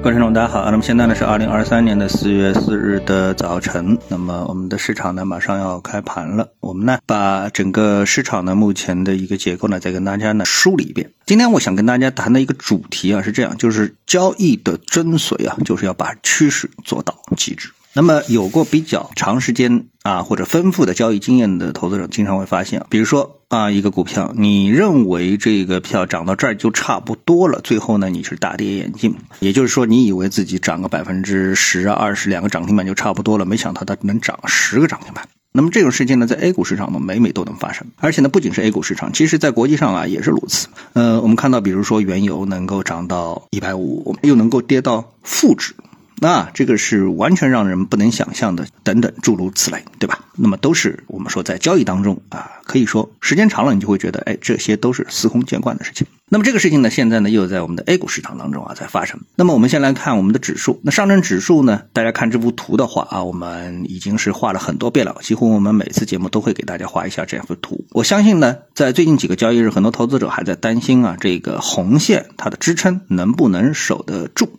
各位听众，大家好。那么现在呢是二零二三年的四月四日的早晨。那么我们的市场呢马上要开盘了。我们呢把整个市场呢目前的一个结构呢再跟大家呢梳理一遍。今天我想跟大家谈的一个主题啊是这样，就是交易的真髓啊，就是要把趋势做到极致。那么有过比较长时间啊或者丰富的交易经验的投资者，经常会发现，比如说啊一个股票，你认为这个票涨到这儿就差不多了，最后呢你是大跌眼镜，也就是说你以为自己涨个百分之十啊二十两个涨停板就差不多了，没想到它能涨十个涨停板。那么这种事情呢，在 A 股市场呢每每都能发生，而且呢不仅是 A 股市场，其实在国际上啊也是如此。呃，我们看到，比如说原油能够涨到一百五，又能够跌到负值。那这个是完全让人不能想象的，等等诸如此类，对吧？那么都是我们说在交易当中啊，可以说时间长了，你就会觉得，哎，这些都是司空见惯的事情。那么这个事情呢，现在呢又在我们的 A 股市场当中啊在发生。那么我们先来看我们的指数，那上证指数呢，大家看这幅图的话啊，我们已经是画了很多遍了，几乎我们每次节目都会给大家画一下这幅图。我相信呢，在最近几个交易日，很多投资者还在担心啊，这个红线它的支撑能不能守得住。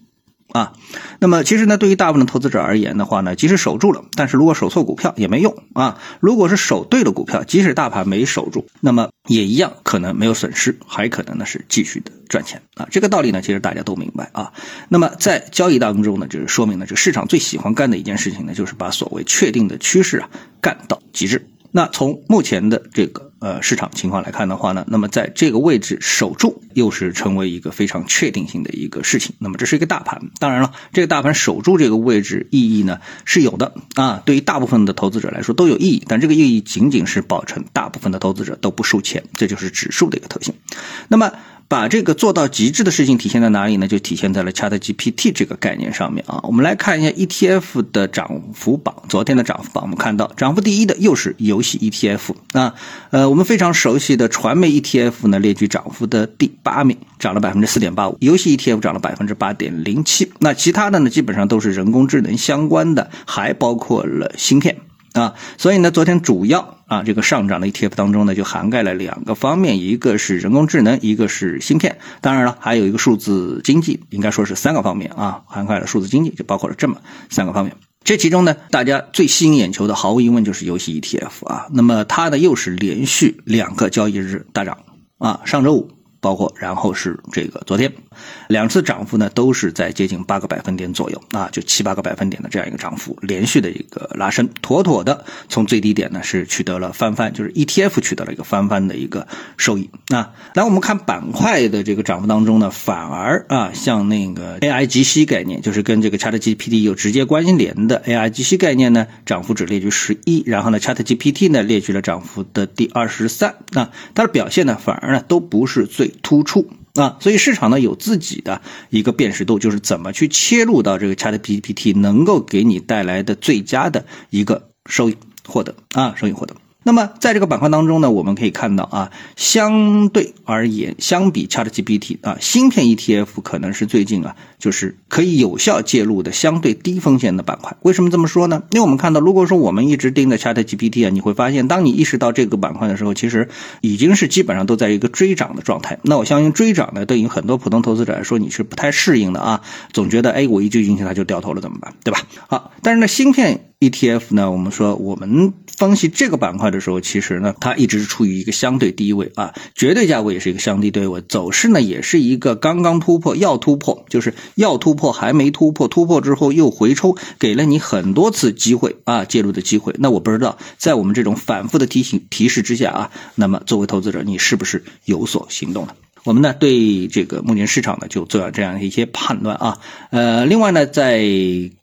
啊，那么其实呢，对于大部分投资者而言的话呢，即使守住了，但是如果守错股票也没用啊。如果是守对了股票，即使大盘没守住，那么也一样可能没有损失，还可能呢是继续的赚钱啊。这个道理呢，其实大家都明白啊。那么在交易当中呢，就是说明了这个市场最喜欢干的一件事情呢，就是把所谓确定的趋势啊干到极致。那从目前的这个呃市场情况来看的话呢，那么在这个位置守住，又是成为一个非常确定性的一个事情。那么这是一个大盘，当然了，这个大盘守住这个位置意义呢是有的啊，对于大部分的投资者来说都有意义，但这个意义仅仅是保证大部分的投资者都不收钱，这就是指数的一个特性。那么。把这个做到极致的事情体现在哪里呢？就体现在了 ChatGPT 这个概念上面啊。我们来看一下 ETF 的涨幅榜，昨天的涨幅榜，我们看到涨幅第一的又是游戏 ETF 啊。呃，我们非常熟悉的传媒 ETF 呢，列举涨幅的第八名，涨了百分之四点八五。游戏 ETF 涨了百分之八点零七。那其他的呢，基本上都是人工智能相关的，还包括了芯片。啊，所以呢，昨天主要啊这个上涨的 ETF 当中呢，就涵盖了两个方面，一个是人工智能，一个是芯片，当然了，还有一个数字经济，应该说是三个方面啊，涵盖了数字经济，就包括了这么三个方面。这其中呢，大家最吸引眼球的，毫无疑问就是游戏 ETF 啊，那么它呢又是连续两个交易日大涨啊，上周五。包括，然后是这个昨天，两次涨幅呢都是在接近八个百分点左右啊，就七八个百分点的这样一个涨幅，连续的一个拉升，妥妥的从最低点呢是取得了翻番，就是 ETF 取得了一个翻番的一个收益啊。来，我们看板块的这个涨幅当中呢，反而啊，像那个 AI 及息概念，就是跟这个 ChatGPT 有直接关联的 AI 及息概念呢，涨幅只列举十一，然后呢，ChatGPT 呢列举了涨幅的第二十三，那它的表现呢，反而呢都不是最。突出啊，所以市场呢有自己的一个辨识度，就是怎么去切入到这个 ChatGPT 能够给你带来的最佳的一个收益获得啊，收益获得。那么在这个板块当中呢，我们可以看到啊，相对而言，相比 ChatGPT 啊，芯片 ETF 可能是最近啊，就是可以有效介入的相对低风险的板块。为什么这么说呢？因为我们看到，如果说我们一直盯着 ChatGPT 啊，你会发现，当你意识到这个板块的时候，其实已经是基本上都在一个追涨的状态。那我相信追涨呢，对于很多普通投资者来说，你是不太适应的啊，总觉得哎，我一追进去它就掉头了，怎么办？对吧？好，但是呢，芯片。ETF 呢？我们说，我们分析这个板块的时候，其实呢，它一直是处于一个相对低位啊，绝对价位也是一个相对低位，走势呢也是一个刚刚突破，要突破，就是要突破还没突破，突破之后又回抽，给了你很多次机会啊，介入的机会。那我不知道，在我们这种反复的提醒提示之下啊，那么作为投资者，你是不是有所行动了？我们呢对这个目前市场呢就做了这样一些判断啊，呃，另外呢再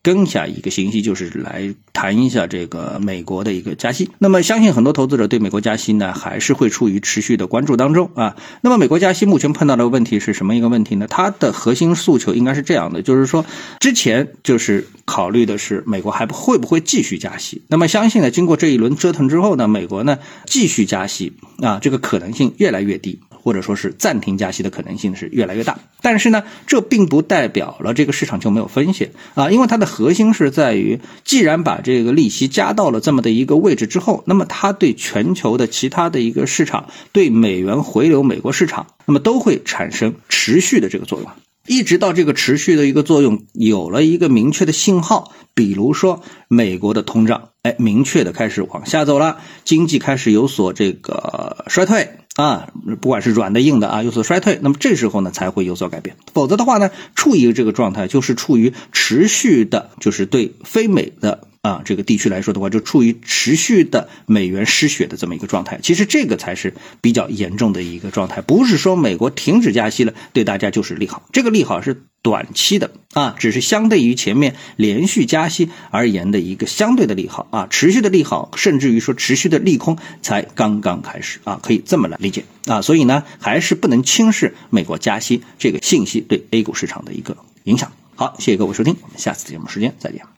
跟下一个信息就是来谈一下这个美国的一个加息。那么相信很多投资者对美国加息呢还是会处于持续的关注当中啊。那么美国加息目前碰到的问题是什么一个问题呢？它的核心诉求应该是这样的，就是说之前就是考虑的是美国还会不会继续加息。那么相信呢经过这一轮折腾之后呢，美国呢继续加息啊这个可能性越来越低。或者说是暂停加息的可能性是越来越大，但是呢，这并不代表了这个市场就没有风险啊，因为它的核心是在于，既然把这个利息加到了这么的一个位置之后，那么它对全球的其他的一个市场，对美元回流美国市场，那么都会产生持续的这个作用。一直到这个持续的一个作用有了一个明确的信号，比如说美国的通胀，哎，明确的开始往下走了，经济开始有所这个衰退啊，不管是软的硬的啊，有所衰退，那么这时候呢才会有所改变，否则的话呢，处于这个状态就是处于持续的，就是对非美的。啊，这个地区来说的话，就处于持续的美元失血的这么一个状态。其实这个才是比较严重的一个状态，不是说美国停止加息了，对大家就是利好。这个利好是短期的啊，只是相对于前面连续加息而言的一个相对的利好啊，持续的利好，甚至于说持续的利空才刚刚开始啊，可以这么来理解啊。所以呢，还是不能轻视美国加息这个信息对 A 股市场的一个影响。好，谢谢各位收听，我们下次节目时间再见。